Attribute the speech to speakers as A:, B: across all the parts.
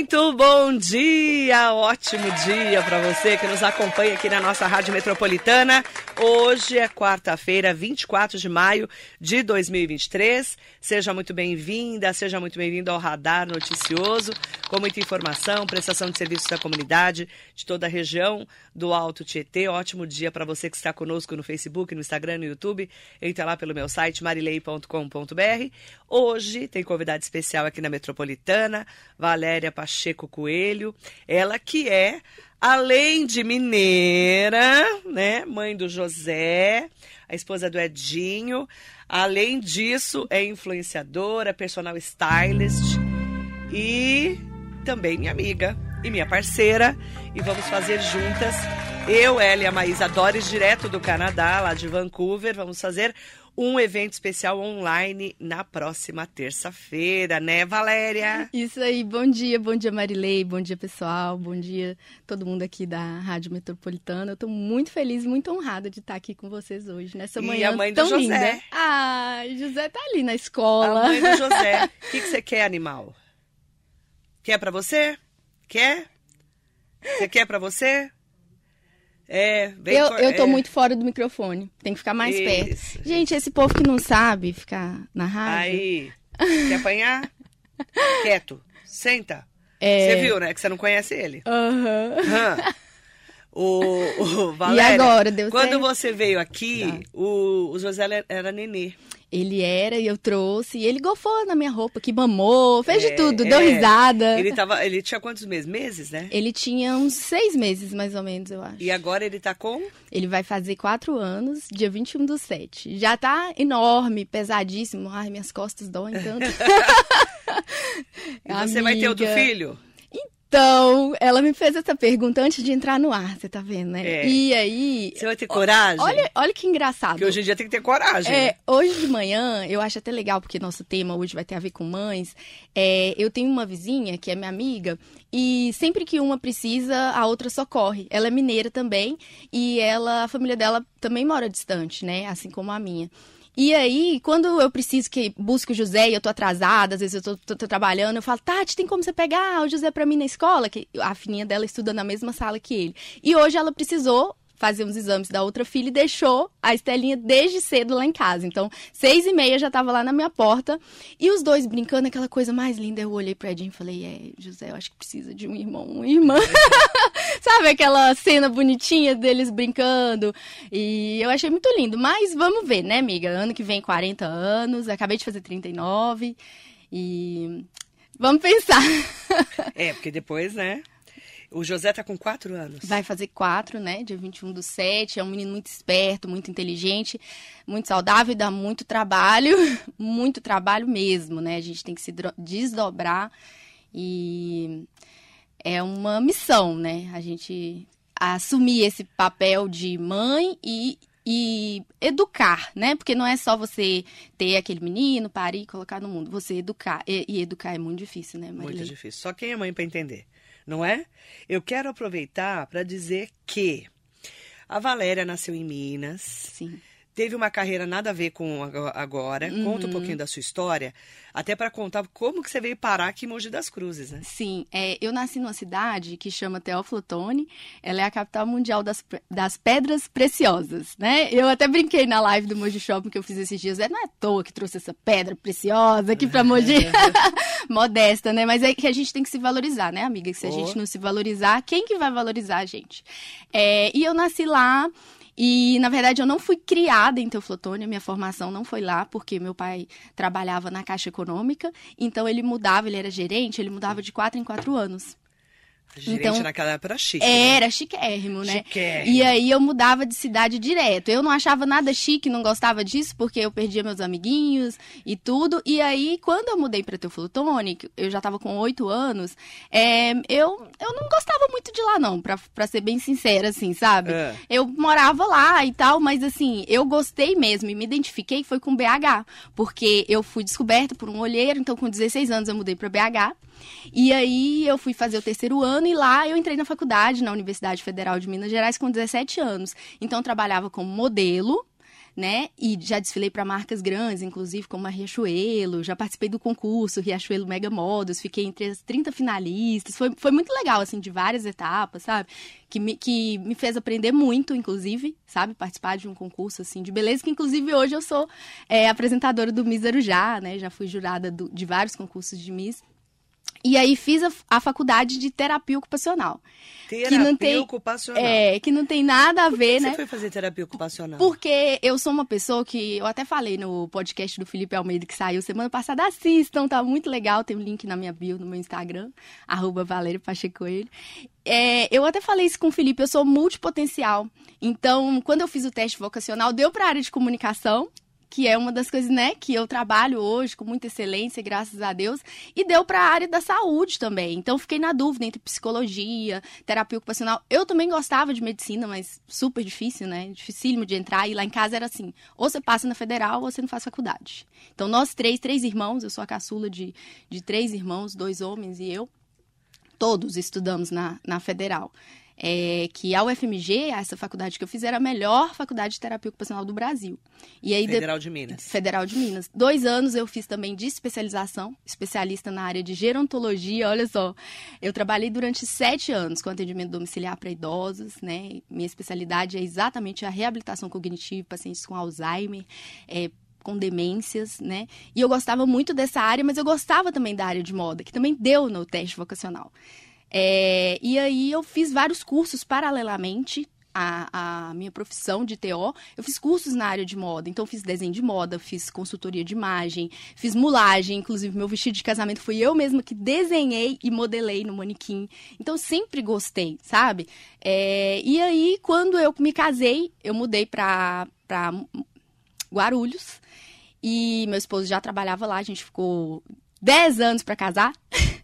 A: Muito bom dia, ótimo dia para você que nos acompanha aqui na nossa Rádio Metropolitana. Hoje é quarta-feira, 24 de maio de 2023. Seja muito bem-vinda, seja muito bem-vindo ao Radar Noticioso, com muita informação, prestação de serviços da comunidade de toda a região do Alto Tietê. Ótimo dia para você que está conosco no Facebook, no Instagram, no YouTube. Entra lá pelo meu site marilei.com.br. Hoje tem convidado especial aqui na Metropolitana, Valéria Pacheco Coelho, ela que é, além de mineira, né, mãe do José, a esposa do Edinho, além disso é influenciadora, personal stylist e também minha amiga e minha parceira. E vamos fazer juntas. Eu, ela e a Maísa Dores, direto do Canadá, lá de Vancouver, vamos fazer um evento especial online na próxima terça-feira, né, Valéria?
B: Isso aí, bom dia, bom dia Marilei, bom dia pessoal, bom dia todo mundo aqui da Rádio Metropolitana. Eu tô muito feliz, muito honrada de estar aqui com vocês hoje, nessa manhã
A: e a mãe do
B: tão
A: José.
B: linda. Ah, José tá ali na escola.
A: A mãe do José. O que, que você quer, animal? Quer para você? Quer? Você quer para você? É, vem
B: eu, eu tô
A: é.
B: muito fora do microfone. Tem que ficar mais
A: Isso,
B: perto. Gente, esse povo que não sabe ficar na rádio.
A: Aí, quer apanhar? Quieto. Senta.
B: É.
A: Você viu, né? Que você não conhece ele.
B: Aham.
A: Hã? O, o Valéria,
B: agora, deu
A: quando
B: certo?
A: você veio aqui, o, o José era- era nenê.
B: Ele era e eu trouxe. E ele gofou na minha roupa, que mamou, fez
A: É,
B: de tudo,
A: é.
B: deu risada.
A: Ele, tava, ele tinha quantos meses? Meses, né?
B: Ele tinha uns seis meses, mais ou menos, eu acho.
A: E agora ele tá com?
B: Ele vai fazer quatro anos, dia 21 do 7. Já tá enorme, pesadíssimo. Ai, minhas costas doem tanto.
A: E você vai ter outro
B: Amiga.
A: filho?
B: Então, ela me fez essa pergunta antes de entrar no ar, você tá vendo, né?
A: É.
B: E aí.
A: Você vai ter coragem?
B: Olha, olha que engraçado.
A: Porque hoje em dia tem que ter coragem.
B: É, hoje de manhã, eu acho até legal, porque nosso tema hoje vai ter a ver com mães. É, eu tenho uma vizinha, que é minha amiga, e sempre que uma precisa, a outra socorre. Ela é mineira também, e ela, a família dela também mora distante, né? Assim como a minha. E aí, quando eu preciso que busque o José e eu tô atrasada, às vezes eu tô, tô- tô trabalhando, eu falo, Tati, tem como você pegar o José pra mim na escola? Que a filhinha dela estuda na mesma sala que ele. E hoje ela precisou fazer uns exames da outra filha e deixou a Estelinha desde cedo lá em casa. Então, seis e meia já tava lá na minha porta. E os dois brincando, aquela coisa mais linda. Eu olhei pra Edinho e falei, é, José, eu acho que precisa de um irmão, uma irmã. Sabe aquela cena bonitinha deles brincando? E eu achei muito lindo. Mas vamos ver, né, amiga? Ano que vem, 40 anos. Acabei de fazer 39. E vamos pensar.
A: É, porque depois, né? O José tá com quatro anos.
B: Vai fazer quatro, né? Dia 21 do 7. É um menino muito esperto, muito inteligente, muito saudável e dá muito trabalho. Muito trabalho mesmo, né? A gente tem que se desdobrar e é uma missão, né? A gente assumir esse papel de mãe e, e educar, né? Porque não é só você ter aquele menino, parir e colocar no mundo. Você educar. E, e educar é muito difícil, né,
A: Muito
B: Marilei?
A: difícil. Só quem é mãe para entender, não é? Eu quero aproveitar para dizer que a Valéria nasceu em Minas,
B: Sim.
A: Teve uma carreira nada a ver com ago- agora. Conta um pouquinho da sua história, até para contar como que você veio parar aqui em Mogi das Cruzes, né?
B: Sim, é, eu nasci numa cidade que chama Teófilo Otoni. Ela é a capital mundial das, das pedras preciosas, né? Eu até brinquei na live do Mogi Shopping que eu fiz esses dias. É, não é à toa que trouxe essa pedra preciosa aqui pra Mogi. Modesta, né? Mas é que a gente tem que se valorizar, né, amiga? Que se a
A: Oh.
B: gente não se valorizar, quem que vai valorizar a gente? É, e eu nasci lá... E, na verdade, eu não fui criada em Teoflotone, a minha formação não foi lá, porque meu pai trabalhava na Caixa Econômica, então ele mudava, ele era gerente, ele mudava de quatro em quatro anos.
A: Gerente
B: Então,
A: naquela época era chique. né?
B: Era chiquérrimo, né?
A: Chiquérrimo.
B: E aí eu mudava de cidade direto. Eu não achava nada chique, não gostava disso, porque eu perdia meus amiguinhos e tudo. E aí, quando eu mudei pra Teoflotone, eu já tava com oito anos, é, eu, eu não gostava muito de lá, não, pra, pra ser bem sincera, assim, sabe?
A: É.
B: Eu morava lá e tal, mas assim, eu gostei mesmo e me identifiquei foi com BH, porque eu fui descoberta por um olheiro, então com 16 anos eu mudei para BH. E aí eu fui fazer o terceiro ano e lá eu entrei na faculdade, na Universidade Federal de Minas Gerais, com 17 anos. Então trabalhava como modelo né? E já desfilei para marcas grandes, inclusive como a Riachuelo, já participei do concurso Riachuelo Mega Modos, fiquei entre as 30 finalistas. Foi, foi muito legal, assim, de várias etapas, sabe? Que me, que me fez aprender muito, inclusive, sabe? Participar de um concurso, assim, de beleza, que inclusive hoje eu sou é, apresentadora do Miss Arujá, né? Já fui jurada do, de vários concursos de Miss. E aí fiz a, a, faculdade de terapia ocupacional.
A: Terapia que não tem, ocupacional.
B: É, que não tem nada a ver, né?
A: Você foi fazer terapia ocupacional?
B: Porque eu sou uma pessoa que eu até falei no podcast do Felipe Almeida que saiu semana passada, assistam, tá muito legal, tem um link na minha bio no meu Instagram, arroba Valério Pacheco É, eu até falei isso com o Felipe, eu sou multipotencial. Então, quando eu fiz o teste vocacional, deu para a área de comunicação, que é uma das coisas, né, que eu trabalho hoje com muita excelência, graças a Deus, e deu para a área da saúde também. Então fiquei na dúvida entre psicologia, terapia ocupacional. Eu também gostava de medicina, mas super difícil, né? Dificílimo de entrar e lá em casa era assim, ou você passa na federal ou você não faz faculdade. Então nós três, três irmãos, eu sou a caçula de, de três irmãos, dois homens e eu, todos estudamos na, na federal é, que a UFMG, essa faculdade que eu fiz, era a melhor faculdade de terapia ocupacional do Brasil.
A: E aí, Federal de Minas.
B: Federal de Minas. Dois anos eu fiz também de especialização, especialista na área de gerontologia. Olha só, eu trabalhei durante sete anos com atendimento domiciliar para idosos, né? Minha especialidade é exatamente a reabilitação cognitiva, pacientes com Alzheimer, é, com demências, né? E eu gostava muito dessa área, mas eu gostava também da área de moda, que também deu no teste vocacional. É, e aí eu fiz vários cursos paralelamente à, à, minha profissão de TO. Eu fiz cursos na área de moda, então fiz desenho de moda, fiz consultoria de imagem, fiz mulagem, inclusive meu vestido de casamento fui eu mesma que desenhei e modelei no manequim. Então sempre gostei, sabe? É, e aí quando eu me casei, eu mudei para Guarulhos e meu esposo já trabalhava lá, a gente ficou 10 anos para casar.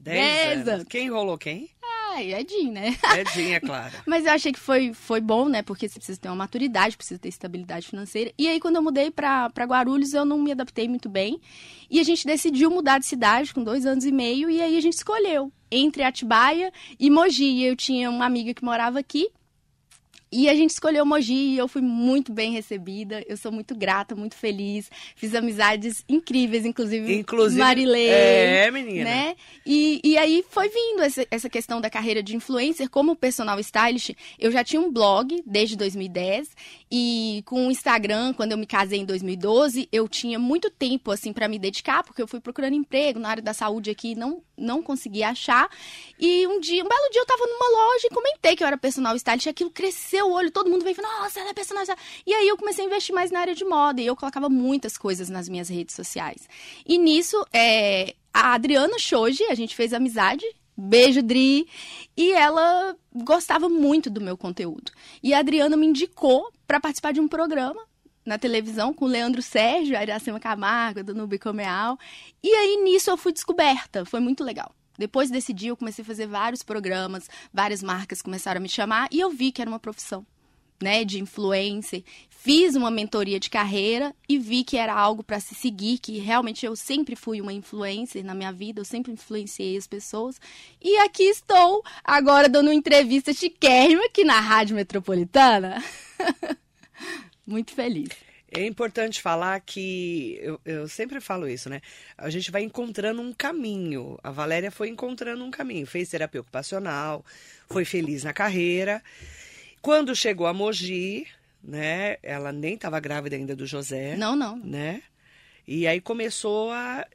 A: Dez anos. Quem enrolou quem?
B: Ah, Edinho, né?
A: Edinho, é claro.
B: Mas eu achei que foi, foi bom, né? Porque você precisa ter uma maturidade, precisa ter estabilidade financeira. E aí, quando eu mudei para Guarulhos, eu não me adaptei muito bem. E a gente decidiu mudar de cidade com dois anos e meio. E aí a gente escolheu entre Atibaia e Mogi. Eu tinha uma amiga que morava aqui. E a gente escolheu Mogi e eu fui muito bem recebida. Eu sou muito grata, muito feliz. Fiz amizades incríveis, inclusive,
A: inclusive
B: Marilei.
A: É, menina.
B: Né? E, e aí foi vindo essa, essa questão da carreira de influencer como personal stylist. Eu já tinha um blog desde 2010 e com o Instagram, quando eu me casei em 2012, eu tinha muito tempo assim para me dedicar, porque eu fui procurando emprego na área da saúde aqui, não não consegui achar. E um dia, um belo dia eu tava numa loja e comentei que eu era personal stylist, aquilo cresceu o olho, todo mundo veio falou, nossa, ela é personagem. E aí eu comecei a investir mais na área de moda e eu colocava muitas coisas nas minhas redes sociais. E nisso, é, a Adriana Shoji, a gente fez amizade, Beijo, Dri. E ela gostava muito do meu conteúdo. E a Adriana me indicou para participar de um programa na televisão com Leandro Sérgio, Iracema Camargo, do Nubi Comeal. E aí nisso eu fui descoberta. Foi muito legal. Depois desse dia, eu comecei a fazer vários programas, várias marcas começaram a me chamar e eu vi que era uma profissão. Né, de influencer, fiz uma mentoria de carreira e vi que era algo para se seguir, que realmente eu sempre fui uma influencer na minha vida, eu sempre influenciei as pessoas. E aqui estou, agora dando uma entrevista chiquérrima aqui na Rádio Metropolitana. Muito feliz.
A: É importante falar que eu, eu, sempre falo isso, né? A gente vai encontrando um caminho. A Valéria foi encontrando um caminho, fez terapia ocupacional, foi feliz na carreira. Quando chegou a Mogi, né? Ela nem estava grávida ainda do José.
B: Não, não.
A: Né? E aí começou a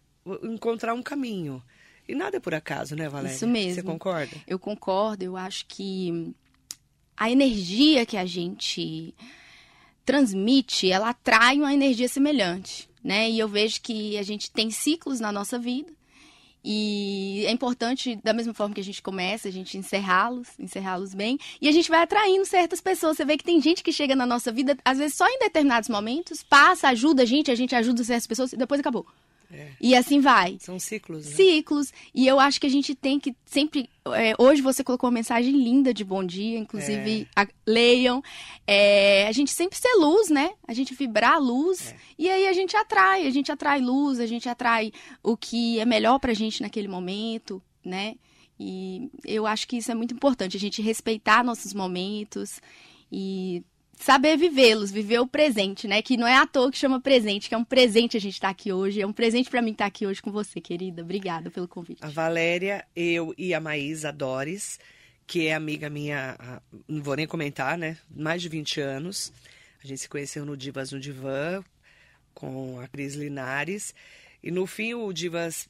A: encontrar um caminho. E nada é por acaso, né, Valéria?
B: Isso mesmo.
A: Você concorda?
B: Eu concordo. Eu acho que a energia que a gente transmite, ela atrai uma energia semelhante, né? E eu vejo que a gente tem ciclos na nossa vida e é importante, da mesma forma que a gente começa, a gente encerrá-los, encerrá-los bem. E a gente vai atraindo certas pessoas. Você vê que tem gente que chega na nossa vida, às vezes só em determinados momentos, passa, ajuda a gente, a gente ajuda certas pessoas e depois acabou. É. E assim vai.
A: São ciclos. Né?
B: Ciclos. E eu acho que a gente tem que sempre. É, hoje você colocou uma mensagem linda de bom dia, inclusive é. a, leiam. É, a gente sempre ser luz, né? A gente vibrar a luz. É. E aí a gente atrai. A gente atrai luz, a gente atrai o que é melhor pra gente naquele momento, né? E eu acho que isso é muito importante, a gente respeitar nossos momentos e saber vivê-los, viver o presente, né? Que não é à toa que chama presente, que é um presente a gente estar tá aqui hoje. É um presente para mim estar tá aqui hoje com você, querida. Obrigada pelo convite.
A: A Valéria, eu e a Maísa Dores, que é amiga minha, não vou nem comentar, né? Mais de 20 anos. A gente se conheceu no Divas no Divã, com a Cris Linares. E no fim o Divas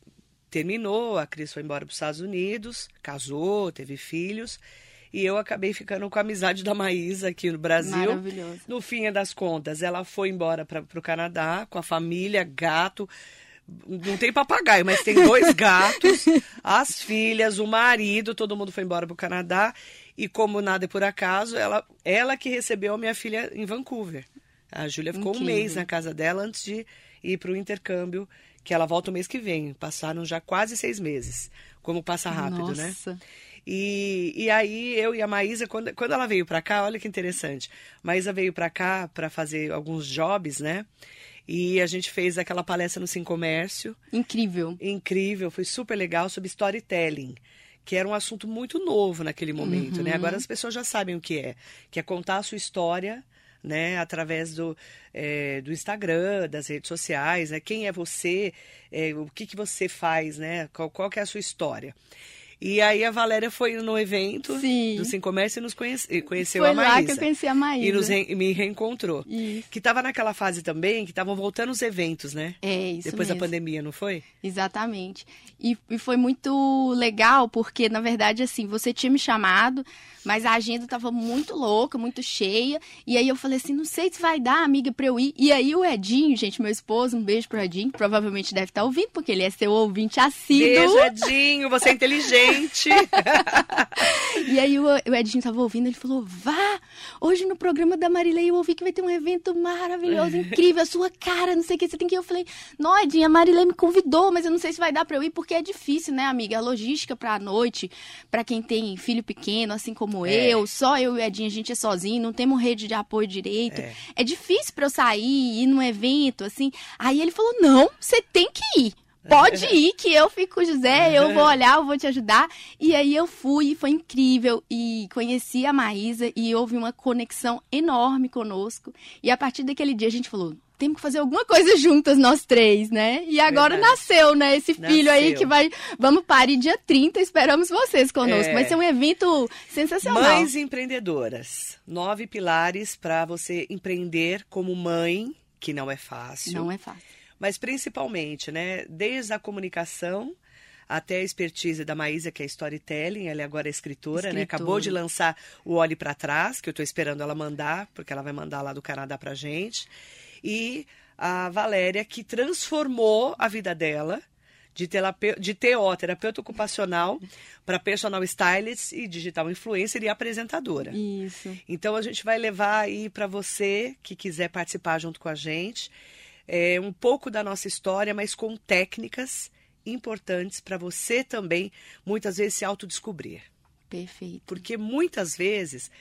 A: terminou, a Cris foi embora para os Estados Unidos, casou, teve filhos. E eu acabei ficando com a amizade da Maísa aqui no Brasil.
B: Maravilhoso.
A: No fim das contas, ela foi embora para o Canadá com a família, gato. Não tem papagaio, mas tem dois gatos, as filhas, o marido, todo mundo foi embora para o Canadá. E como nada é por acaso, ela, ela que recebeu a minha filha em Vancouver. A Júlia ficou Incrível. um mês na casa dela antes de ir para o intercâmbio, que ela volta o mês que vem. Passaram já quase seis meses. Como passa rápido,
B: né? Nossa.
A: né? E, e aí eu e a Maísa, quando, quando ela veio para cá, olha que interessante. Maísa veio para cá para fazer alguns jobs, né? E a gente fez aquela palestra no Sim Comércio.
B: Incrível.
A: Incrível, foi super legal sobre storytelling que era um assunto muito novo naquele momento, né? uhum. né? Agora as pessoas já sabem o que é, que é contar a sua história, né? Através do, é, do Instagram, das redes sociais, né? Quem é você, é, o que, que você faz, né? Qual, qual que é a sua história. E aí a Valéria foi no evento
B: Sim.
A: do Sem Comércio e nos conhece, conheceu
B: foi
A: a Maísa.
B: Foi lá que eu conheci a Maísa.
A: E nos re, me reencontrou.
B: Isso.
A: Que estava naquela fase também que estavam voltando os eventos, né?
B: É, isso
A: Depois
B: mesmo.
A: da pandemia, não foi?
B: Exatamente. E, e foi muito legal porque, na verdade, assim, você tinha me chamado, mas a agenda estava muito louca, muito cheia. E aí eu falei assim, não sei se vai dar, amiga, pra eu ir. E aí o Edinho, gente, meu esposo, um beijo pro Edinho, que provavelmente deve estar ouvindo, porque ele é seu ouvinte assíduo.
A: Beijo, Edinho, você é inteligente.
B: e aí o, o Edinho tava ouvindo, ele falou: vá! Hoje no programa da Marilei eu ouvi que vai ter um evento maravilhoso, incrível, a sua cara, não sei o que, você tem que ir. Eu falei, não, Edinho, a Marilei me convidou, mas eu não sei se vai dar pra eu ir, porque é difícil, né, amiga? A logística pra noite, pra quem tem filho pequeno, assim como é. eu, só eu e o Edinho, a gente é sozinho, não temos rede de apoio direito. É, é difícil pra eu sair, ir num evento, assim. Aí ele falou: não, você tem que ir. Pode ir, que eu fico com o José, eu vou olhar, eu vou te ajudar. E aí eu fui, foi incrível. E conheci a Maísa e houve uma conexão enorme conosco. E a partir daquele dia a gente falou: temos que fazer alguma coisa juntas, nós três, né? E agora Verdade. nasceu, né? Esse filho nasceu. aí que vai. Vamos parir dia 30, esperamos vocês conosco. É. Vai ser um evento sensacional.
A: Mães empreendedoras. Nove pilares para você empreender como mãe, que não é fácil.
B: Não é fácil
A: mas principalmente, né, desde a comunicação até a expertise da Maísa, que é storytelling, ela é agora escritora, escritora. né? Acabou de lançar o Olhe para Trás, que eu estou esperando ela mandar, porque ela vai mandar lá do Canadá pra gente. E a Valéria, que transformou a vida dela de, terapeuta, de TO, terapeuta ocupacional, para personal stylist e digital influencer e apresentadora.
B: Isso.
A: Então a gente vai levar aí para você que quiser participar junto com a gente é, um pouco da nossa história, mas com técnicas importantes para você também, muitas vezes, se autodescobrir.
B: Perfeito.
A: Porque muitas vezes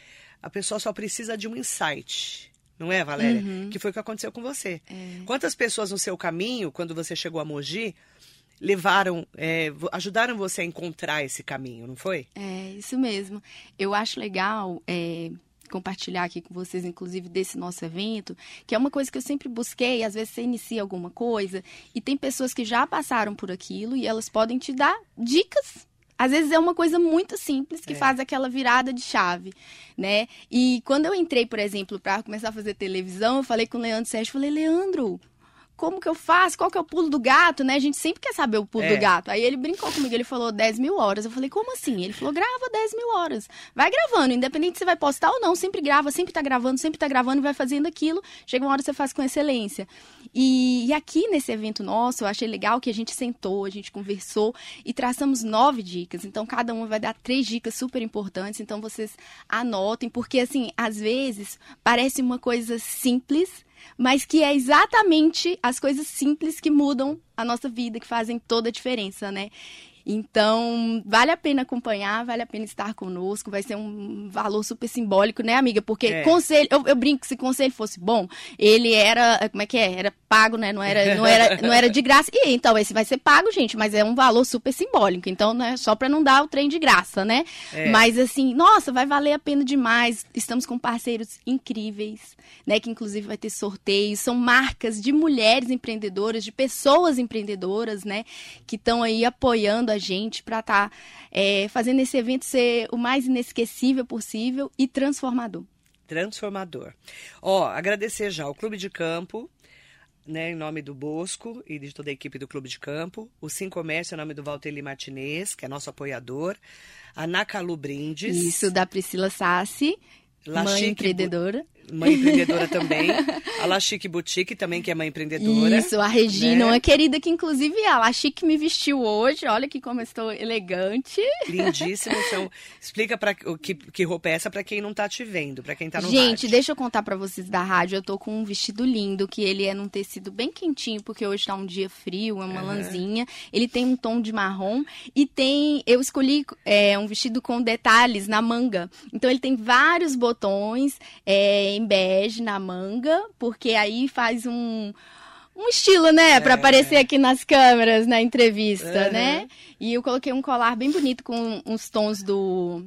A: a pessoa só precisa de um insight. Não é, Valéria? Uhum. Que foi o que aconteceu com você.
B: É.
A: Quantas pessoas no seu caminho, quando você chegou a Mogi, levaram, é, ajudaram você a encontrar esse caminho, não foi?
B: É, isso mesmo. Eu acho legal é, compartilhar aqui com vocês, inclusive, desse nosso evento, que é uma coisa que eu sempre busquei. Às vezes você inicia alguma coisa e tem pessoas que já passaram por aquilo e elas podem te dar dicas às vezes é uma coisa muito simples que é. faz aquela virada de chave, né? E quando eu entrei, por exemplo, para começar a fazer televisão, eu falei com o Leandro Sérgio, falei, Leandro, como que eu faço? Qual que é o pulo do gato, né? A gente sempre quer saber o pulo é. do gato. Aí ele brincou comigo, ele falou 10 mil horas. Eu falei, como assim? Ele falou, grava 10 mil horas. Vai gravando, independente se você vai postar ou não, sempre grava, sempre tá gravando, sempre tá gravando, vai fazendo aquilo. Chega uma hora você faz com excelência. E, e aqui nesse evento nosso, eu achei legal que a gente sentou, a gente conversou e traçamos nove dicas. Então, cada uma vai dar três dicas super importantes. Então, vocês anotem, porque assim, às vezes parece uma coisa simples mas que é exatamente as coisas simples que mudam a nossa vida, que fazem toda a diferença, né? Então, vale a pena acompanhar, vale a pena estar conosco, vai ser um valor super simbólico, né, amiga? Porque
A: É.
B: conselho, eu, eu brinco que se conselho fosse bom, ele era, como é que é? Era pago, né? Não era, não era, não era de graça. E então, esse vai ser pago, gente, mas é um valor super simbólico. Então, né, só pra não dar o trem de graça, né?
A: É.
B: Mas assim, nossa, vai valer a pena demais. Estamos com parceiros incríveis, né? Que inclusive vai ter sorteios. São marcas de mulheres empreendedoras, de pessoas empreendedoras, né? Que estão aí apoiando a gente para estar fazendo esse evento ser o mais inesquecível possível e transformador.
A: Transformador. Ó, agradecer já ao Clube de Campo, né, em nome do Bosco e de toda a equipe do Clube de Campo. O Sim Comércio, em nome do Valteli Martinez, que é nosso apoiador. A Nacalu Brindes.
B: Isso, da Priscila Sassi,
A: La
B: mãe
A: Chique
B: empreendedora.
A: Mãe empreendedora também. A La Chique Boutique também, que é mãe empreendedora.
B: Isso, a Regina,
A: né?
B: uma querida que inclusive a La Chique me vestiu hoje. Olha aqui como eu estou elegante.
A: Lindíssimo. Então, explica pra, o que, que roupa é essa pra quem não tá te vendo, pra quem tá no
B: Gente,
A: rádio.
B: deixa eu contar pra vocês da rádio. Eu tô com um vestido lindo, que ele é num tecido bem quentinho, porque hoje tá um dia frio, é uma lãzinha. Ele tem um tom de marrom e tem. Eu escolhi é, um vestido com detalhes na manga. Então ele tem vários botões é, em bege na manga, porque aí faz um. Um estilo, né? Pra
A: É.
B: aparecer aqui nas câmeras, na entrevista, né? E eu coloquei um colar bem bonito com uns tons do,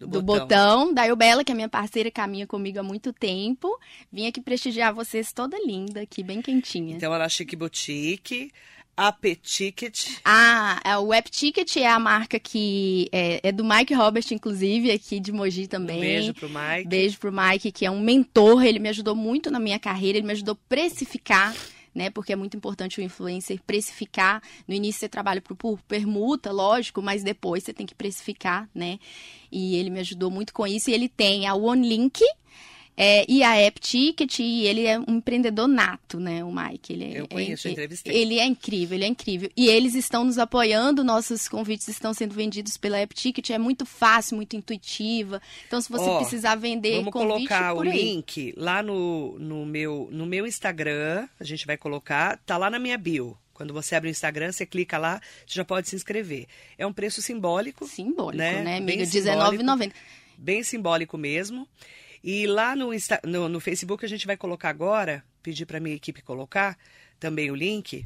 A: Do
B: do
A: botão.
B: botão. da Bela, que é minha parceira, caminha comigo há muito tempo. Vim aqui prestigiar vocês toda linda, aqui bem quentinha.
A: Então, a La Chique Boutique, a Peticket.
B: Ah, é, o Web Ticket é a marca que é, é do Mike Robert, inclusive, aqui de Moji também.
A: Um beijo pro Mike.
B: Beijo pro Mike, que é um mentor. Ele me ajudou muito na minha carreira, ele me ajudou a precificar. Né, porque é muito importante o influencer precificar. No início você trabalha por, por permuta, lógico, mas depois você tem que precificar, né? E ele me ajudou muito com isso. E ele tem a OneLink é, e a App Ticket, e ele é um empreendedor nato, né, o Mike. Ele é,
A: Eu conheço,
B: é-
A: entrevistei.
B: Ele é incrível, ele é incrível. E eles estão nos apoiando, nossos convites estão sendo vendidos pela App Ticket, é muito fácil, muito intuitiva. Então, se você
A: Ó,
B: precisar vender
A: Vamos
B: convite,
A: colocar o
B: aí.
A: link lá no, no, meu, no meu Instagram. A gente vai colocar. Tá lá na minha bio. Quando você abre o Instagram, você clica lá, você já pode se inscrever. É um preço simbólico,
B: Simbólico,
A: Né?
B: né, amiga?
A: simbólico.
B: R$19,90.
A: bem simbólico mesmo. E lá no, Insta, no, no Facebook a gente vai colocar agora, pedir para minha equipe colocar também o link.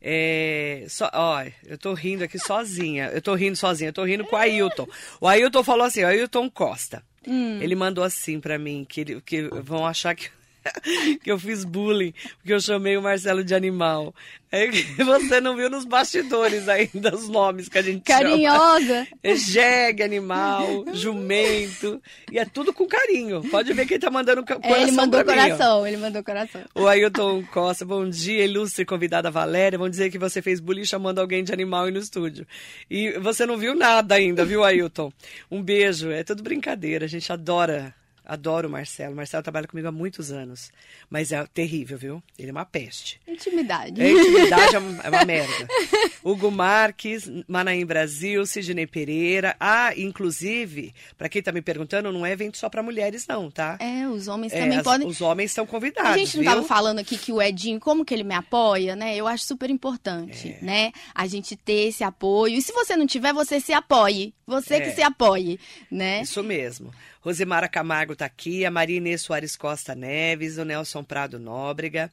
A: É, só, ó, eu tô rindo aqui sozinha. Eu tô rindo sozinha, eu tô rindo com o Ailton. O Ailton falou assim, o Ailton Costa.
B: Hum.
A: Ele mandou assim pra mim, que, ele- que vão achar que, que eu fiz bullying, porque eu chamei o Marcelo de animal. É que você não viu nos bastidores ainda os nomes que a gente chama.
B: Carinhosa.
A: É jegue, animal, jumento. E é tudo com carinho. Pode ver que ele tá mandando coração
B: É, ele mandou coração, ele mandou coração.
A: O Ailton Costa, bom dia, ilustre convidada Valéria. Vão dizer que você fez bullying chamando alguém de animal aí no estúdio. E você não viu nada ainda, viu, Ailton? Um beijo. É tudo brincadeira. A gente adora, adora o Marcelo. O Marcelo trabalha comigo há muitos anos. Mas é terrível, viu? Ele é uma peste.
B: Intimidade.
A: É, intimidade é uma- é uma merda. Hugo Marques, Manaim Brasil, Sidney Pereira. Ah, inclusive, para quem tá me perguntando, não é evento só para mulheres, não, tá?
B: É, os homens
A: É,
B: também
A: as-
B: podem.
A: Os homens estão convidados.
B: A gente não
A: viu?
B: estava falando aqui que o Edinho, como que ele me apoia, né? Eu acho super importante,
A: É.
B: né? A gente ter esse apoio. E se você não tiver, você se apoie. Você
A: É.
B: que se apoie, né?
A: Isso mesmo. Rosemara Camargo tá aqui, a Maria Inês Soares Costa Neves, o Nelson Prado Nóbrega.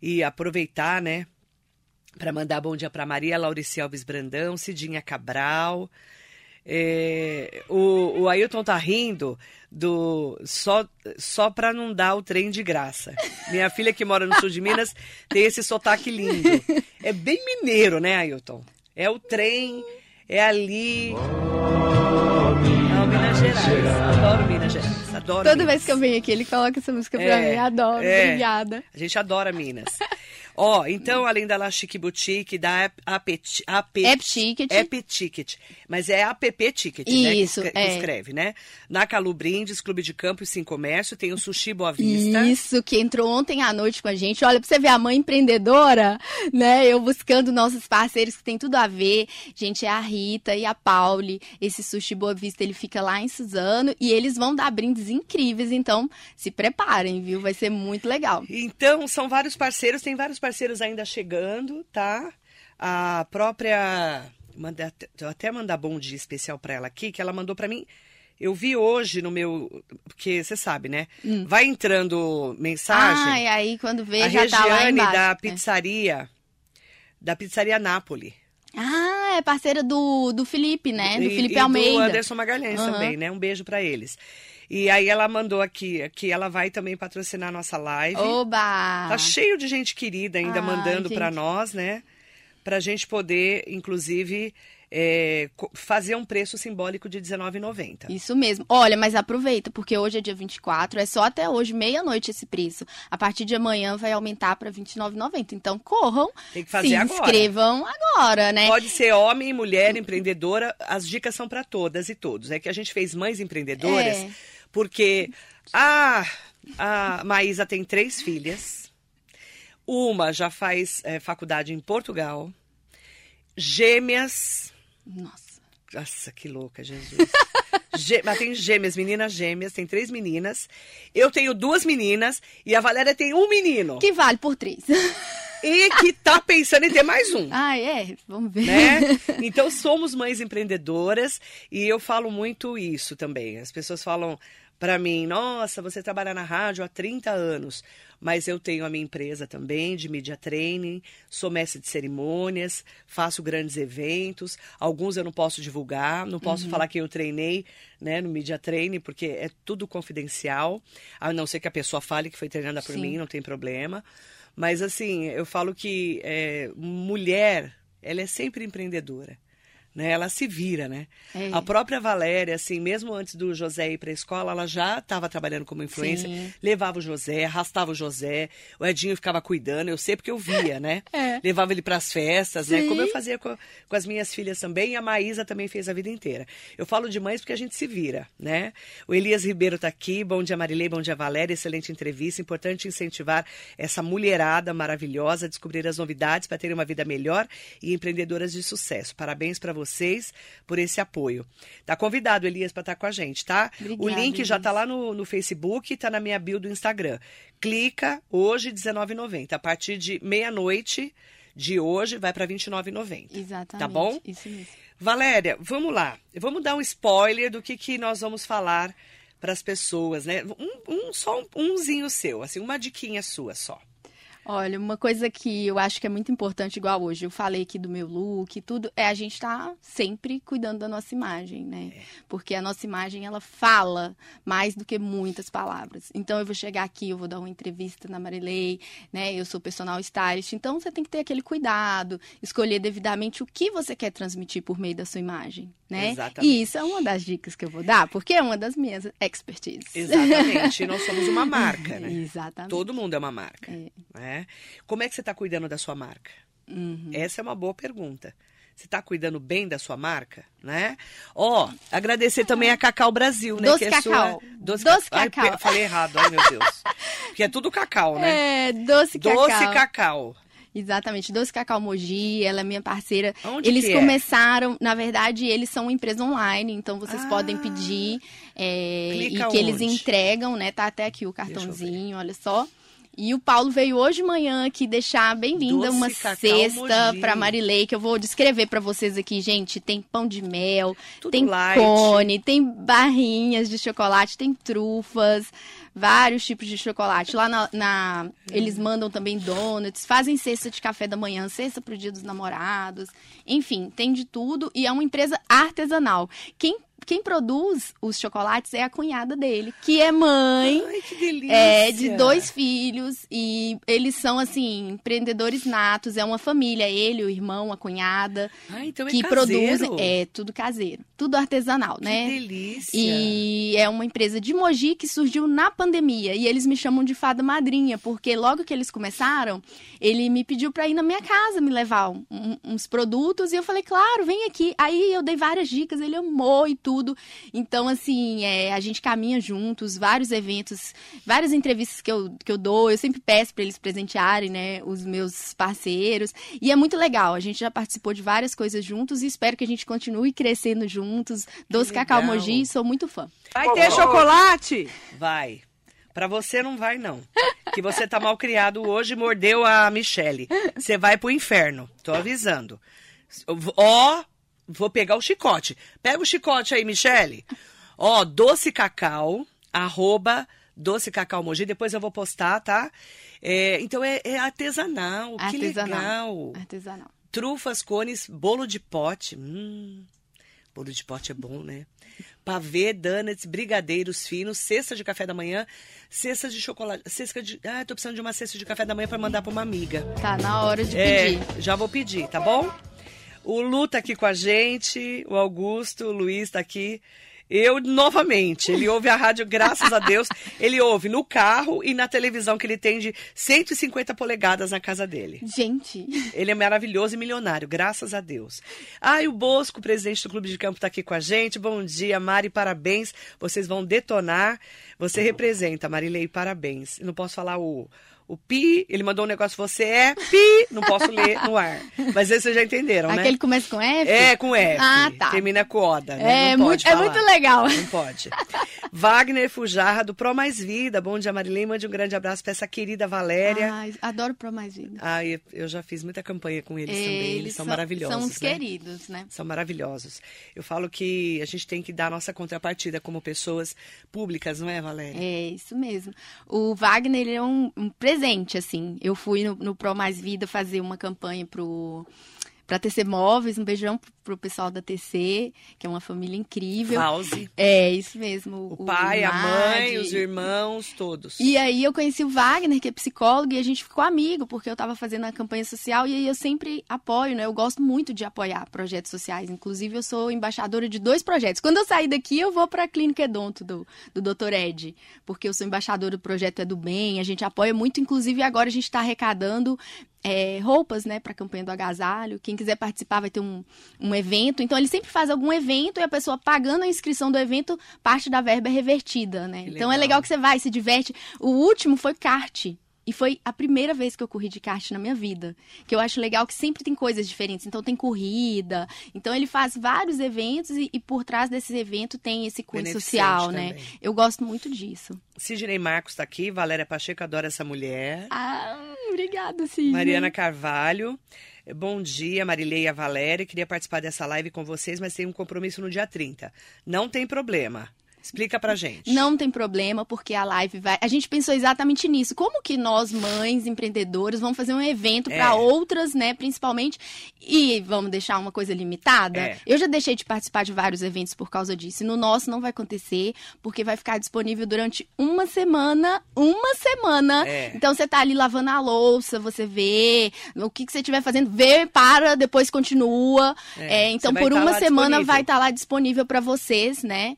A: E aproveitar, né, para mandar bom dia para Maria Laurici Alves Brandão, Cidinha Cabral. É, o, o Ailton tá rindo do só só para não dar o trem de graça. Minha filha que mora no sul de Minas tem esse sotaque lindo. É bem mineiro, né, Ailton? É o trem, é ali. Não, Minas Gerais. Adoro Minas Gerais. Adoro
B: Toda
A: Minas.
B: vez que eu venho aqui, ele coloca essa música pra
A: É,
B: mim. Adoro,
A: é.
B: obrigada.
A: A gente adora Minas. Ó, então, além da La Chique Boutique, da App,
B: Ticket.
A: App Ticket. Mas é App Ticket, né? que
B: Isso,
A: escre- que
B: é.
A: escreve, né? Na Calu Brindes, Clube de Campo e Sim Comércio, tem o Sushi Boa Vista.
B: Isso, que entrou ontem à noite com a gente. Olha, pra você ver a mãe empreendedora, né? Eu buscando nossos parceiros que tem tudo a ver. Gente, é a Rita e a Pauli. Esse sushi Boa Vista, ele fica lá em Suzano e eles vão dar brindes incríveis. Então, se preparem, viu? Vai ser muito legal.
A: Então, são vários parceiros, tem vários parceiros ainda chegando, tá? A própria eu até mandar bom dia especial para ela aqui, que ela mandou para mim. Eu vi hoje no meu. Porque você sabe, né?
B: Hum.
A: Vai entrando mensagem.
B: Ah, e aí quando vê,
A: a
B: já tá lá
A: Regiane
B: embaixo.
A: da
B: É.
A: pizzaria. Da pizzaria Nápoles.
B: Ah, é parceira do, do Felipe, né? Do
A: E-
B: Felipe
A: e
B: Almeida.
A: do Anderson Magalhães
B: Aham.
A: também, né? Um beijo para eles. E aí ela mandou aqui que ela vai também patrocinar a nossa live.
B: Oba!
A: Tá cheio de gente querida ainda
B: Ai,
A: mandando para nós, né? Pra gente poder, inclusive, é, fazer um preço simbólico de R$19,90.
B: Isso mesmo. Olha, mas aproveita, porque hoje é dia 24, é só até hoje, meia-noite esse preço. A partir de amanhã vai aumentar para R$ 29,90. Então corram,
A: Tem que fazer
B: se
A: agora.
B: inscrevam agora, né?
A: Pode ser homem, mulher, empreendedora, as dicas são para todas e todos. É que a gente fez mães empreendedoras,
B: É.
A: porque a, a Maísa tem três filhas. Uma já faz é, faculdade em Portugal. Gêmeas.
B: Nossa.
A: Nossa, que louca, Jesus. Gê- Mas tem gêmeas, meninas gêmeas, tem três meninas. Eu tenho duas meninas e a Valéria tem um menino.
B: Que vale por três.
A: E que tá pensando em ter mais um.
B: ah, é? Vamos ver.
A: né? Então somos mães empreendedoras e eu falo muito isso também. As pessoas falam para mim: "Nossa, você trabalha na rádio há 30 anos". Mas eu tenho a minha empresa também de media training, sou mestre de cerimônias, faço grandes eventos. Alguns eu não posso divulgar, não posso falar que eu treinei, né, no media training, porque é tudo confidencial, a não ser que a pessoa fale que foi treinada por
B: Sim.
A: mim, não tem problema. Mas assim, eu falo que é, mulher, ela é sempre empreendedora. Né? Ela se vira, né?
B: É.
A: A própria Valéria, assim, mesmo antes do José ir para a escola, ela já estava trabalhando como influencer.
B: Sim.
A: Levava o José, arrastava o José, o Edinho ficava cuidando, eu sei porque eu via, né?
B: É.
A: Levava ele para as festas, né?
B: Sim.
A: Como eu fazia com, com as minhas filhas também, e a Maísa também fez a vida inteira. Eu falo de mães porque a gente se vira, né? O Elias Ribeiro está aqui, bom dia Marilei, bom dia Valéria, excelente entrevista, importante incentivar essa mulherada maravilhosa a descobrir as novidades para terem uma vida melhor e empreendedoras de sucesso. Parabéns para vocês por esse apoio. Tá convidado, Elias, para estar com a gente, tá? o
B: Obrigada,
A: link já tá
B: Elias.
A: lá no, no Facebook, tá na minha bio do Instagram. Clica hoje R$19,90. A partir de meia-noite de hoje vai para R$29,90.
B: Exatamente.
A: Tá bom?
B: Isso mesmo.
A: Valéria, vamos lá. Vamos dar um spoiler do que, que nós vamos falar para as pessoas, né? Um, um- só um, umzinho seu, assim, uma diquinha sua só.
B: Olha, uma coisa que eu acho que é muito importante, igual hoje, eu falei aqui do meu look e tudo, é a gente estar sempre cuidando da nossa imagem, né? Porque a nossa imagem, ela fala mais do que muitas palavras. Então, eu vou chegar aqui, eu vou dar uma entrevista na Marilei, né? Eu sou personal stylist, então você tem que ter aquele cuidado, escolher devidamente o que você quer transmitir por meio da sua imagem, né?
A: Exatamente.
B: E isso é uma das dicas que eu vou dar, porque é uma das minhas expertise.
A: Exatamente. nós somos uma marca, né?
B: Exatamente.
A: Todo mundo é uma marca.
B: É.
A: Né? Como é que você está cuidando da sua marca?
B: Uhum.
A: Essa é uma boa pergunta. Você está cuidando bem da sua marca, né? Ó, agradecer também a Cacau Brasil, né?
B: Doce
A: que é
B: Cacau.
A: Sua... Doce,
B: Doce
A: Ca- Ai,
B: Cacau.
A: pe- falei errado, ai meu Deus. Porque é tudo cacau, né?
B: É, doce cacau.
A: Doce cacau.
B: Exatamente, Doce Cacau Moji, ela é minha parceira.
A: Onde
B: eles
A: é?
B: começaram, na verdade, eles são uma empresa online, então vocês
A: Ah.
B: podem pedir é, e que eles
A: onde?
B: entregam, né? Tá até aqui o cartãozinho, olha só. E o Paulo veio hoje de manhã aqui deixar bem-vinda
A: Doce
B: uma cesta pra Marilei, que eu vou descrever pra vocês aqui, gente. Tem pão de mel,
A: Tudo
B: tem
A: light.
B: cone, tem barrinhas de chocolate, tem trufas, vários tipos de chocolate. Lá na, na- eles mandam também donuts, fazem cesta de café da manhã, cesta pro dia dos namorados. Enfim, tem de tudo e é uma empresa artesanal. Quem quem produz os chocolates é a cunhada dele, que é mãe.
A: Ai, que delícia.
B: É, de dois filhos e eles são, assim, empreendedores natos. É uma família, ele, o irmão, a cunhada,
A: Ah, então é
B: que
A: caseiro.
B: produzem. É, tudo caseiro. Tudo artesanal,
A: Que
B: né?
A: delícia.
B: E é uma empresa de Mogi que surgiu na pandemia. E eles me chamam de fada madrinha, porque logo que eles começaram, ele me pediu pra ir na minha casa me levar um- uns produtos. E eu falei, claro, vem aqui. Aí eu dei várias dicas, ele amou e tudo. Então, assim, é, a gente caminha juntos, vários eventos, várias entrevistas que eu, que eu dou. Eu sempre peço pra eles presentearem, né, os meus parceiros. E é muito legal. A gente já participou de várias coisas juntos e espero que a gente continue crescendo juntos. Doce Cacau. Mogi, sou muito fã.
C: Vai ter chocolate?
A: Vai. Pra você não vai, não. Que você tá mal criado hoje e mordeu a Michele. Você vai pro inferno. Tô avisando. Ó, vou pegar o chicote. Pega o chicote aí, Michele. Ó, doce cacau, arroba doce cacau moji. Depois eu vou postar, tá? É, então é, é artesanal. Que legal.
B: Artesanal.
A: Trufas, cones, bolo de pote. Hum, bolo de pote é bom, né? Pavê, donuts, brigadeiros finos, cesta de café da manhã, cesta de chocolate. Cesta de. Ah, tô precisando de uma cesta de café da manhã para mandar para uma amiga.
B: Tá na hora de
A: É,
B: pedir.
A: já vou pedir, tá bom? O Lu tá aqui com a gente, o Augusto, o Luiz tá aqui. Eu, novamente, ele ouve a rádio, graças a Deus, ele ouve no carro e na televisão que ele tem de 150 polegadas na casa dele.
B: Gente,
A: Ele é maravilhoso e milionário, graças a Deus. Ah, e o Bosco, presidente do Clube de Campo, está aqui com a gente. Bom dia, Mari, parabéns. Vocês vão detonar. Você representa, Marilei, parabéns. Não posso falar o, o pi, ele mandou um negócio, você é pi, não posso ler no ar. Mas aí vocês já entenderam, né?
B: aquele começa com F?
A: É, com F.
B: Ah, tá.
A: Termina com Oda, né?
B: É, muito, é muito legal.
A: Não pode. Wagner Fujarra, do Pro Mais Vida. Bom dia, Marilei. Mande um grande abraço para essa querida Valéria.
B: Ai, adoro Pro Mais Vida.
A: Ai, eu já fiz muita campanha com eles também. Eles, são, maravilhosos.
B: São os
A: né?
B: queridos, né?
A: São maravilhosos. Eu falo que a gente tem que dar a nossa contrapartida como pessoas públicas, não é, Valéria?
B: É, isso mesmo. O Wagner, ele é um, um presente, assim. Eu fui no, no Pro Mais Vida fazer uma campanha pro... Pra TC Móveis, um beijão pro, pessoal da TC, que é uma família incrível.
A: House.
B: É, isso mesmo.
A: O pai, a mãe, os irmãos, todos.
B: E aí eu conheci o Wagner, que é psicólogo, e a gente ficou amigo, porque eu estava fazendo a campanha social, e aí eu sempre apoio, né? Eu gosto muito de apoiar projetos sociais. Inclusive, eu sou embaixadora de dois projetos. Quando eu sair daqui, eu vou para a Clínica Edonto, do, do Dr. Ed, porque eu sou embaixadora do Projeto É do Bem, a gente apoia muito, inclusive agora a gente está arrecadando é, roupas, né, para a campanha do agasalho. Quem quiser participar vai ter um, um evento. Então, ele sempre faz algum evento e a pessoa pagando a inscrição do evento, parte da verba é revertida, né? Então, é
A: legal.
B: legal que você vai, se diverte. O último foi kart. E foi a primeira vez que eu corri de kart na minha vida. Que eu acho legal que sempre tem coisas diferentes. Então tem corrida. Então ele faz vários eventos e, e por trás desses eventos tem esse cunho social, né?
A: também.
B: Eu gosto muito disso.
A: Sidney Marcos está aqui, Valéria Pacheco adora essa mulher.
B: Ah, obrigada, Cisne.
A: Mariana Carvalho. Bom dia, Marilei e a Valéria. Queria participar dessa live com vocês, mas tenho um compromisso no dia 30. Não tem problema. Explica pra gente.
B: Não tem problema, porque a live vai. A gente pensou exatamente nisso. Como que nós, mães, empreendedoras, vamos fazer um evento
A: É.
B: para outras, né, principalmente, e vamos deixar uma coisa limitada?
A: É.
B: Eu já deixei de participar de vários eventos por causa disso. E no nosso não vai acontecer, porque vai ficar disponível durante uma semana. Uma semana.
A: É.
B: Então você tá ali lavando a louça, você vê o que, que você estiver fazendo, vê, para, depois continua.
A: É,
B: É, então, por
A: tá
B: uma semana
A: disponível.
B: vai estar lá disponível para vocês, né?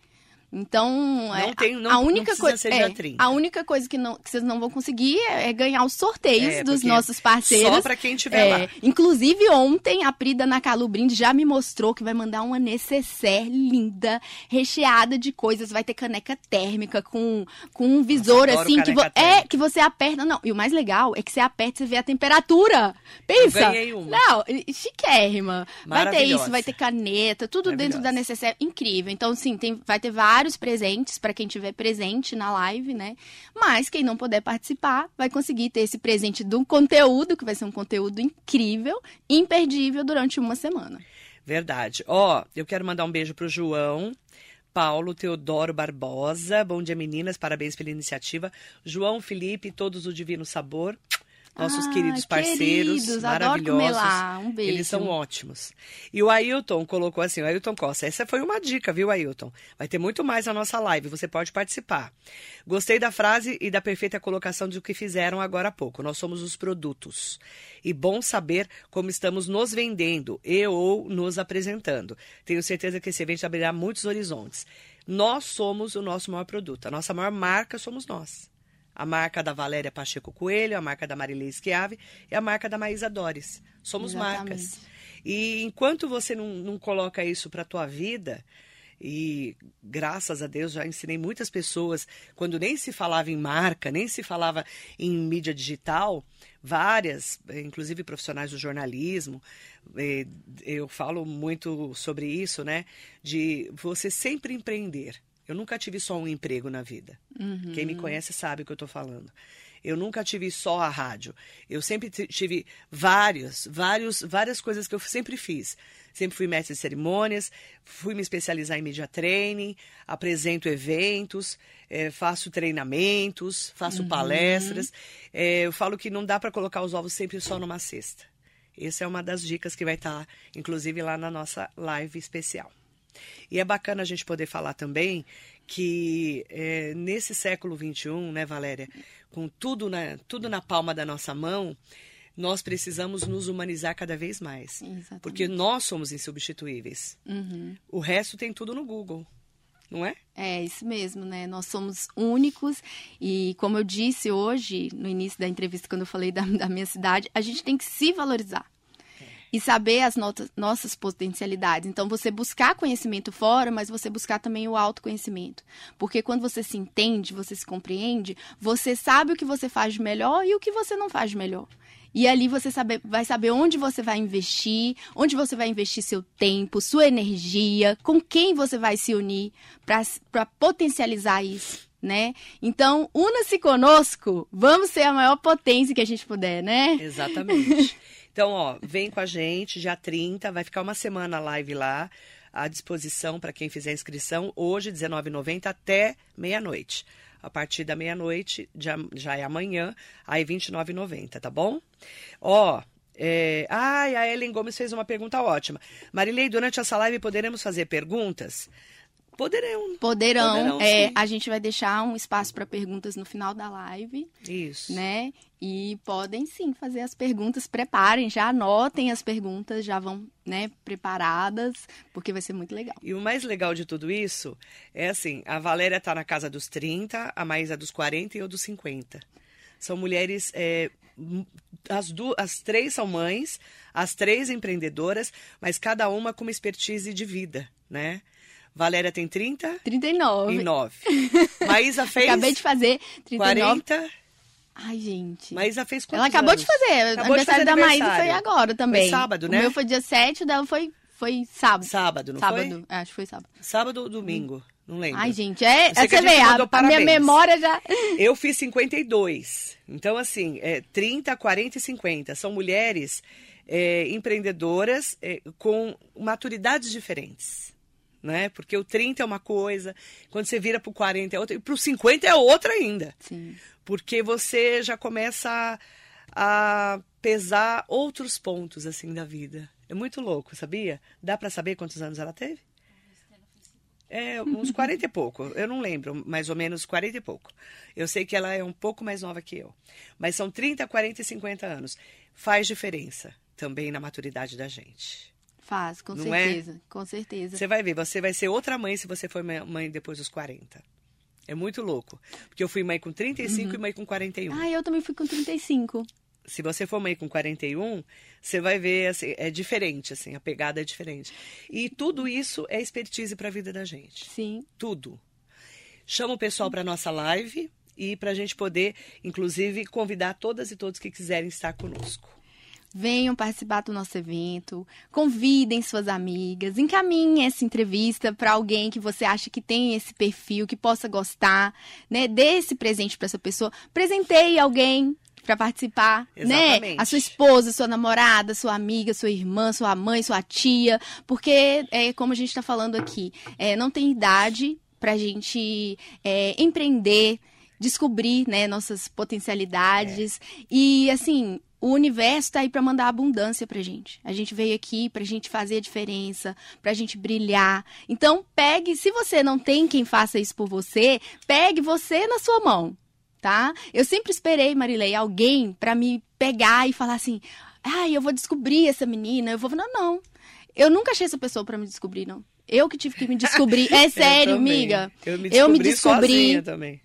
B: Então,
A: Não
B: é,
A: tem- não-
B: a única coisa, é,
A: 30.
B: a única coisa que, não, que vocês não vão conseguir é, é ganhar os sorteios
A: É,
B: dos nossos parceiros.
A: Só pra quem estiver
B: É,
A: lá.
B: Inclusive, ontem a Prida Nakalu Brinde já me mostrou que vai mandar uma necessaire linda, recheada de coisas. Vai ter caneca térmica com, com um visor
A: adoro
B: assim que, vo- é, que você aperta. Não, e o mais legal é que você aperta e você vê a temperatura. Pensa!
A: Eu ganhei uma.
B: Não, chiquérrima. Vai ter isso, vai ter caneta, tudo dentro da necessaire. Incrível. Então, sim, tem, vai ter vários presentes para quem tiver presente na live, né? Mas quem não puder participar vai conseguir ter esse presente do conteúdo, que vai ser um conteúdo incrível, imperdível durante uma semana.
A: Verdade. Ó, eu quero mandar um beijo pro João. Paulo Teodoro Barbosa. Bom dia, meninas. Parabéns pela iniciativa. João Felipe, todos do Divino Sabor. Nossos
B: Ah,
A: queridos parceiros,
B: queridos,
A: maravilhosos.
B: Um beijo.
A: Eles são ótimos. E o Ailton colocou assim, o Ailton Costa, essa foi uma dica, viu, Ailton? Vai ter muito mais na nossa live, você pode participar. Gostei da frase e da perfeita colocação do que fizeram agora há pouco. Nós somos os produtos. E bom saber como estamos nos vendendo e ou nos apresentando. Tenho certeza que esse evento abrirá muitos horizontes. Nós somos o nosso maior produto. A nossa maior marca somos nós. A marca da Valéria Pacheco Coelho, a marca da Marilei Schiave e a marca da Maísa Dores. Somos
B: Exatamente.
A: marcas. E enquanto você não, não coloca isso para a tua vida, e graças a Deus já ensinei muitas pessoas, quando nem se falava em marca, nem se falava em mídia digital, várias, inclusive profissionais do jornalismo, eh, eu falo muito sobre isso, né? De você sempre empreender. Eu nunca tive só um emprego na vida. Quem me conhece sabe o que eu estou falando. Eu nunca tive só a rádio. Eu sempre tive vários, vários, várias coisas que eu sempre fiz. Sempre fui mestre de cerimônias, fui me especializar em media training, apresento eventos, é, faço treinamentos, faço uhum. palestras. É, eu falo que não dá para colocar os ovos sempre só numa cesta. Essa é uma das dicas que vai estar, tá, inclusive, lá na nossa live especial. E é bacana a gente poder falar também que é, nesse século XXI, né, Valéria, com tudo na, tudo na palma da nossa mão, nós precisamos nos humanizar cada vez mais. Exatamente. Porque nós somos insubstituíveis. Uhum. O resto tem tudo no Google. Não é?
B: É, isso mesmo, né? Nós somos únicos e, como eu disse hoje, no início da entrevista, quando eu falei da, da minha cidade, a gente tem que se valorizar e saber as notas, nossas potencialidades. Então, você buscar conhecimento fora, mas você buscar também o autoconhecimento. Porque quando você se entende, você se compreende, você sabe o que você faz de melhor e o que você não faz de melhor. E ali você sabe, vai saber onde você vai investir, onde você vai investir seu tempo, sua energia, com quem você vai se unir para potencializar isso. Né? Então, una-se conosco, vamos ser a maior potência que a gente puder, né?
A: Exatamente. Então, ó, vem com a gente, dia 30, vai ficar uma semana live lá, à disposição para quem fizer inscrição, hoje, R$19,90 até meia-noite. A partir da meia-noite, já, já é amanhã, aí R$29,90, tá bom? Ó, é... Ai, a Ellen Gomes fez uma pergunta ótima. Marilei, durante essa live poderemos fazer perguntas?
B: Poderão. Poderão. Poderão é, a gente vai deixar um espaço para perguntas no final da live.
A: Isso.
B: Né? E podem sim fazer as perguntas. Preparem, já anotem as perguntas, já vão, né, preparadas, porque vai ser muito legal.
A: E o mais legal de tudo isso é assim: a Valéria está na casa dos 30, a Maísa dos 40 e eu dos 50. São mulheres. É, as, duas, as três são mães, as três empreendedoras, mas cada uma com uma expertise de vida, né? Valéria tem 30?
B: 39.
A: E 9. Maísa fez.
B: Acabei de fazer
A: 39. 40.
B: Ai, gente.
A: Maísa fez quantos
B: Ela acabou
A: anos?
B: de fazer. o aniversário da Maísa foi agora também.
A: Foi sábado, né?
B: O meu foi dia 7, o dela foi, foi sábado.
A: Sábado, não
B: sábado.
A: foi?
B: Sábado, acho que foi sábado.
A: Sábado ou domingo? Não lembro.
B: Ai, gente, é, é você vê, a, a, minha memória já...
A: Eu fiz 52. Então, assim, é 30, 40 e 50. São mulheres é, empreendedoras é, com maturidades diferentes né? Porque o 30 é uma coisa, quando você vira para o 40 é outra, e para o 50 é outra ainda.
B: Sim.
A: Porque você já começa a, a pesar outros pontos, assim, da vida. É muito louco, sabia? Dá para saber quantos anos ela teve? É, uns 40 e pouco. Eu não lembro, mais ou menos 40 e pouco. Eu sei que ela é um pouco mais nova que eu. Mas são 30, 40 e 50 anos. Faz diferença também na maturidade da gente.
B: Faz, com não é? certeza, é? com certeza.
A: Você vai ver, você vai ser outra mãe se você for mãe depois dos 40. É muito louco. Porque eu fui mãe com 35 uhum. e mãe com 41.
B: Ah, eu também fui com 35.
A: Se você for mãe com 41, você vai ver, assim, é diferente, assim, a pegada é diferente. E tudo isso é expertise para a vida da gente.
B: Sim.
A: Tudo. Chama o pessoal para nossa live e para a gente poder, inclusive, convidar todas e todos que quiserem estar conosco.
B: Venham participar do nosso evento, convidem suas amigas, encaminhem essa entrevista para alguém que você acha que tem esse perfil, que possa gostar, né? Dê esse presente para essa pessoa. Presenteie alguém para participar, né?
A: Exatamente.
B: né? A sua esposa, sua namorada, sua amiga, sua irmã, sua mãe, sua tia, porque é como a gente está falando aqui, é, não tem idade para a gente é, empreender, descobrir, né, nossas potencialidades é. e assim o universo está aí para mandar abundância para gente. A gente veio aqui para a gente fazer a diferença, para a gente brilhar. Então, pegue, se você não tem quem faça isso por você, pegue você na sua mão, tá? Eu sempre esperei, Marilei, alguém para me pegar e falar assim: ai, ah, eu vou descobrir essa menina, eu vou. Não, não. Eu nunca achei essa pessoa para me descobrir, não. Eu que tive que me descobrir. É sério, amiga.
A: Eu me descobri, eu me descobri também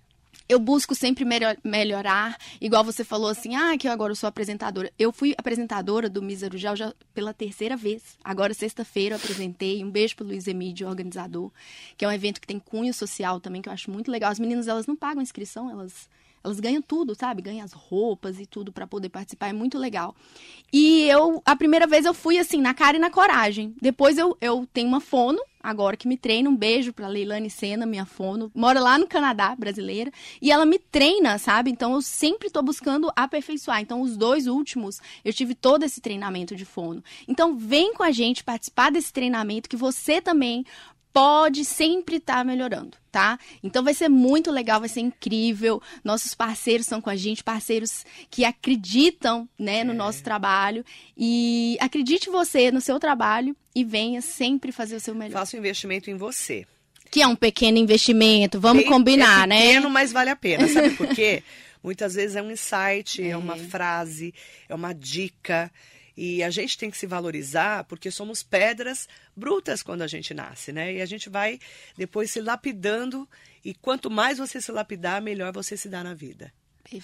B: eu busco sempre melhorar, igual você falou assim, ah, que eu agora sou apresentadora. Eu fui apresentadora do Mísero Gel já pela terceira vez. Agora, sexta-feira, eu apresentei. Um beijo pro Luiz Emílio, organizador, que é um evento que tem cunho social também, que eu acho muito legal. As meninas, elas não pagam inscrição, elas elas ganham tudo, sabe? Ganham as roupas e tudo para poder participar, é muito legal. E eu, a primeira vez eu fui assim, na cara e na coragem. Depois eu, eu tenho uma fono, agora que me treina. Um beijo pra Leilane Sena, minha fono. Mora lá no Canadá, brasileira. E ela me treina, sabe? Então eu sempre tô buscando aperfeiçoar. Então os dois últimos, eu tive todo esse treinamento de fono. Então vem com a gente participar desse treinamento que você também pode sempre estar tá melhorando, tá? Então vai ser muito legal, vai ser incrível. Nossos parceiros estão com a gente, parceiros que acreditam, né, no é. nosso trabalho e acredite você no seu trabalho e venha sempre fazer o seu melhor.
A: Faça um investimento em você.
B: Que é um pequeno investimento, vamos Bem, combinar,
A: é
B: né?
A: Pequeno, mas vale a pena, sabe por quê? Muitas vezes é um insight, é, é uma frase, é uma dica. E a gente tem que se valorizar porque somos pedras brutas quando a gente nasce, né? E a gente vai depois se lapidando. E quanto mais você se lapidar, melhor você se dá na vida.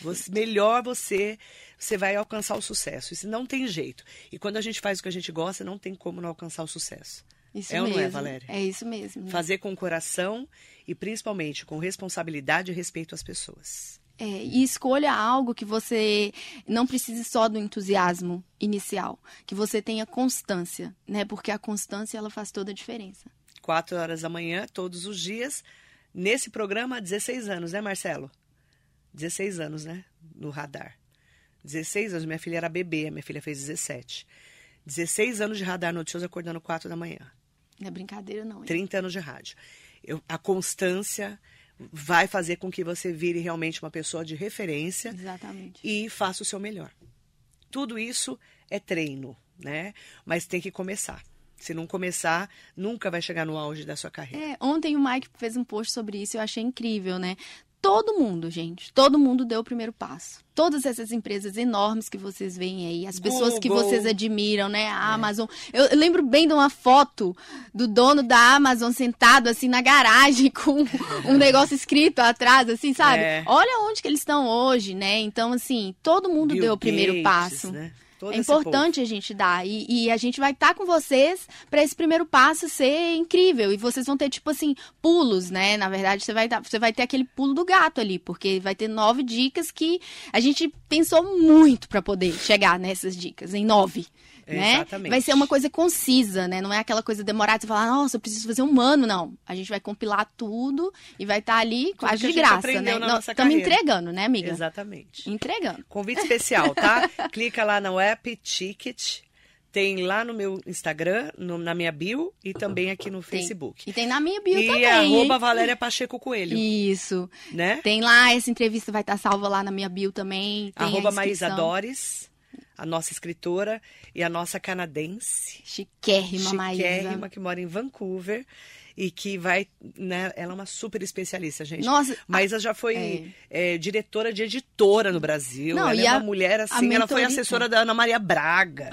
A: Você, melhor você você vai alcançar o sucesso. Isso não tem jeito. E quando a gente faz o que a gente gosta, não tem como não alcançar o sucesso.
B: Isso
A: é
B: mesmo.
A: ou não é, Valéria?
B: É isso mesmo.
A: Fazer com o coração e principalmente com responsabilidade e respeito às pessoas.
B: É, e escolha algo que você não precise só do entusiasmo inicial, que você tenha constância, né? Porque a constância ela faz toda a diferença.
A: Quatro horas da manhã, todos os dias, nesse programa, 16 anos, né, Marcelo? 16 anos, né? No radar. 16 anos, minha filha era bebê, minha filha fez 17. 16 anos de radar noticioso acordando 4 da manhã.
B: Não é brincadeira, não. Hein?
A: 30 anos de rádio. Eu, a constância vai fazer com que você vire realmente uma pessoa de referência
B: Exatamente.
A: e faça o seu melhor. Tudo isso é treino, né? Mas tem que começar. Se não começar, nunca vai chegar no auge da sua carreira.
B: É, ontem o Mike fez um post sobre isso, eu achei incrível, né? Todo mundo, gente, todo mundo deu o primeiro passo. Todas essas empresas enormes que vocês veem aí, as pessoas Google. que vocês admiram, né? A é. Amazon. Eu, lembro bem de uma foto do dono da Amazon sentado assim na garagem com um negócio escrito atrás, assim, sabe? É. Olha onde que eles estão hoje, né? Então, assim, todo mundo Bill deu o primeiro Gates, passo. Né? Todo é importante a gente dar. E, e, a gente vai estar tá com vocês para esse primeiro passo ser incrível. E vocês vão ter, tipo assim, pulos, né? Na verdade, você vai, você vai ter aquele pulo do gato ali, porque vai ter nove dicas que a gente pensou muito para poder chegar nessas dicas, em nove né? Exatamente. Vai ser uma coisa concisa, né? Não é aquela coisa demorada, você falar, nossa, eu preciso fazer um ano, não. A gente vai compilar tudo e vai estar tá ali tudo quase de graça, né? Estamos entregando, né, amiga?
A: Exatamente.
B: Entregando.
A: Convite especial, tá? Clica lá no app Ticket. Tem lá no meu Instagram, no, na minha bio e também aqui no tem. Facebook.
B: E tem na minha bio e também. E
A: arroba Valéria Pacheco Coelho.
B: Isso.
A: Né?
B: Tem lá, essa entrevista vai estar salva lá na minha bio também. Tem
A: arroba Maísa Dores a nossa escritora e a nossa canadense.
B: Chiquérrima, Maísa.
A: Chiquérrima, que mora em Vancouver e que vai, né, ela é uma super especialista, gente.
B: Nossa,
A: Maísa já foi é. É, diretora de editora no Brasil. Não, ela é uma a, mulher assim, ela foi assessora da Ana Maria Braga.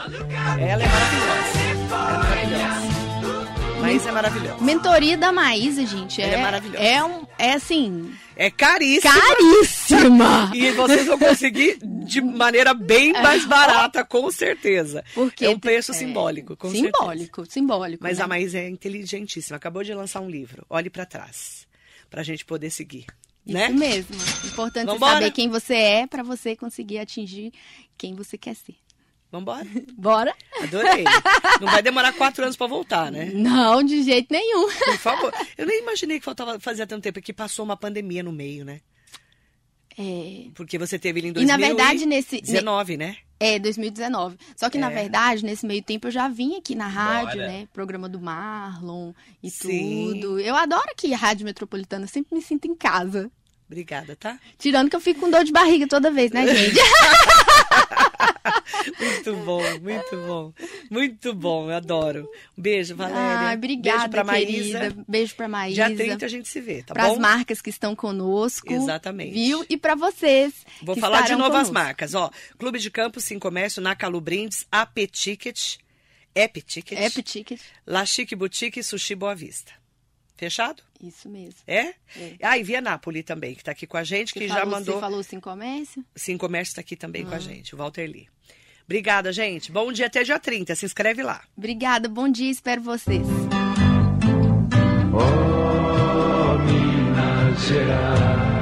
A: Ela é maravilhosa. É maravilhosa. Maísa é maravilhosa.
B: Mentoria da Maísa, gente.
A: Ela é, é maravilhosa.
B: É, um, é assim.
A: É caríssima.
B: Caríssima!
A: E vocês vão conseguir de maneira bem é. mais barata, com certeza. Porque é um preço é, simbólico, com
B: simbólico,
A: certeza.
B: Simbólico,
A: Mas
B: né?
A: a Maísa é inteligentíssima. Acabou de lançar um livro. Olhe para trás. Pra gente poder seguir.
B: Isso
A: né?
B: mesmo. Importante saber quem você é para você conseguir atingir quem você quer ser.
A: Vambora?
B: Bora.
A: Adorei. Não vai demorar quatro anos para voltar, né?
B: Não, de jeito nenhum.
A: Por favor. Eu nem imaginei que faltava fazia tanto tempo, que passou uma pandemia no meio, né?
B: É.
A: Porque você teve ele em 2019, e, na verdade, nesse, 19, né?
B: É, 2019. Só que, é. na verdade, nesse meio tempo eu já vim aqui na rádio, Bora. né? Programa do Marlon e Sim. tudo. Eu adoro aqui a Rádio Metropolitana, sempre me sinto em casa.
A: Obrigada, tá?
B: Tirando que eu fico com dor de barriga toda vez, né, gente?
A: muito bom, muito bom. Muito bom, eu adoro. Um beijo, Valéria.
B: Ah, obrigada,
A: beijo pra
B: Maísa.
A: Querida.
B: Beijo pra Maísa.
A: Dia 30 a gente se vê, tá
B: Pras
A: bom?
B: Para as marcas que estão conosco.
A: Exatamente.
B: Viu? E para vocês.
A: Vou falar de novo conosco. as marcas, ó. Clube de Campo, Sim Comércio, Nacalu Brindes, AP Ticket, App Ticket.
B: App Ticket.
A: La Chique Boutique e Sushi Boa Vista. Fechado?
B: Isso mesmo.
A: É? é. Ah, e Via Nápoles também, que está aqui com a gente, você que
B: falou,
A: já mandou.
B: Você falou Sim Comércio?
A: Sim Comércio está aqui também com a ah. gente, o Walter Lee. Obrigada, gente. Bom dia até dia 30. Se inscreve lá.
B: Obrigada, bom dia, espero vocês.
D: Oh, Minas Gerais.